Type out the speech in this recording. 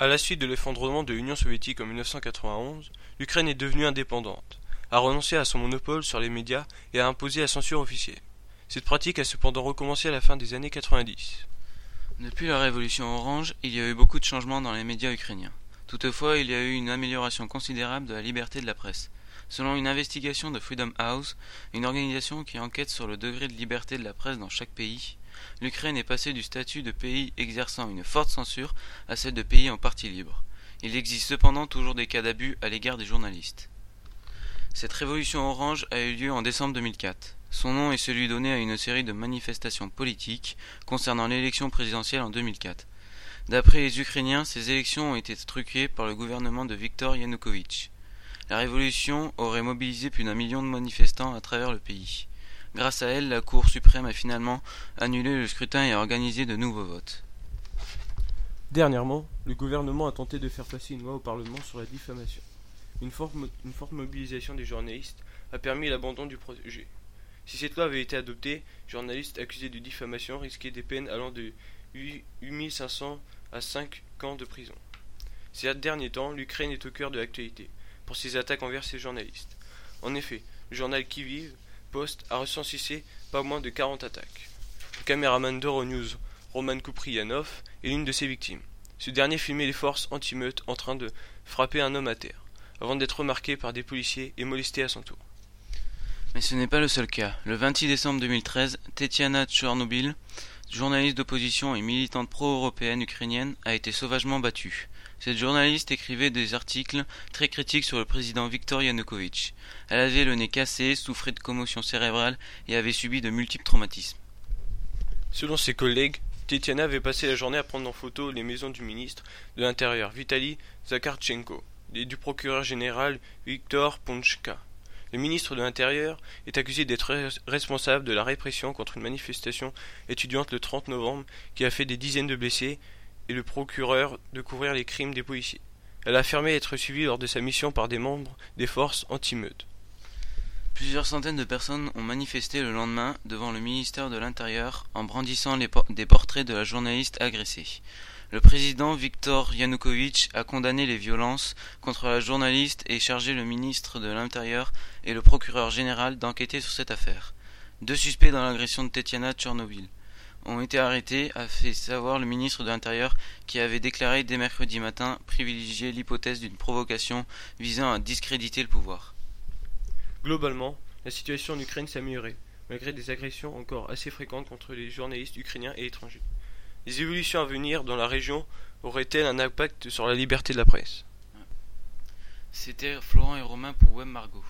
À la suite de l'effondrement de l'Union soviétique en 1991, l'Ukraine est devenue indépendante, a renoncé à son monopole sur les médias et a imposé la censure officielle. Cette pratique a cependant recommencé à la fin des années 90. Depuis la révolution orange, il y a eu beaucoup de changements dans les médias ukrainiens. Toutefois, il y a eu une amélioration considérable de la liberté de la presse. Selon une investigation de Freedom House, une organisation qui enquête sur le degré de liberté de la presse dans chaque pays, l'Ukraine est passée du statut de pays exerçant une forte censure à celle de pays en partie libre. Il existe cependant toujours des cas d'abus à l'égard des journalistes. Cette révolution orange a eu lieu en décembre 2004. Son nom est celui donné à une série de manifestations politiques concernant l'élection présidentielle en 2004. D'après les Ukrainiens, ces élections ont été truquées par le gouvernement de Viktor Yanukovych. La révolution aurait mobilisé plus d'un million de manifestants à travers le pays. Grâce à elle, la Cour suprême a finalement annulé le scrutin et organisé de nouveaux votes. Dernièrement, le gouvernement a tenté de faire passer une loi au Parlement sur la diffamation. Une forte, mobilisation des journalistes a permis l'abandon du projet. Si cette loi avait été adoptée, journalistes accusés de diffamation risquaient des peines allant de 8500 à 5 ans de prison. Ces derniers temps, l'Ukraine est au cœur de l'actualité pour ses attaques envers ses journalistes. En effet, le journal Qui Vive A recensé pas moins de 40 attaques. Le caméraman d'Euronews, Roman Kupriyanov, est l'une de ses victimes. Ce dernier filmait les forces anti-meutes en train de frapper un homme à terre, avant d'être remarqué par des policiers et molesté à son tour. Mais ce n'est pas le seul cas. Le 26 décembre 2013, Tetiana Tchernobyl, journaliste d'opposition et militante pro-européenne ukrainienne, a été sauvagement battue. Cette journaliste écrivait des articles très critiques sur le président Viktor Yanukovych. Elle avait le nez cassé, souffrait de commotion cérébrale et avait subi de multiples traumatismes. Selon ses collègues, Tetiana avait passé la journée à prendre en photo les maisons du ministre de l'Intérieur Vitaly Zakharchenko et du procureur général Viktor Ponchka. Le ministre de l'Intérieur est accusé d'être responsable de la répression contre une manifestation étudiante le 30 novembre qui a fait des dizaines de blessés et le procureur de couvrir les crimes des policiers. Elle a affirmé être suivie lors de sa mission par des membres des forces anti-meutes. Plusieurs centaines de personnes ont manifesté le lendemain devant le ministère de l'Intérieur en brandissant des portraits de la journaliste agressée. Le président Viktor Yanukovych a condamné les violences contre la journaliste et chargé le ministre de l'Intérieur et le procureur général d'enquêter sur cette affaire. Deux suspects dans l'agression de Tetiana Tchernobyl ont été arrêtés, a fait savoir le ministre de l'Intérieur qui avait déclaré dès mercredi matin privilégier l'hypothèse d'une provocation visant à discréditer le pouvoir. Globalement, la situation en Ukraine s'est améliorée, malgré des agressions encore assez fréquentes contre les journalistes ukrainiens et étrangers. Les évolutions à venir dans la région auraient-elles un impact sur la liberté de la presse? C'était Florent et Romain pour Web Margot.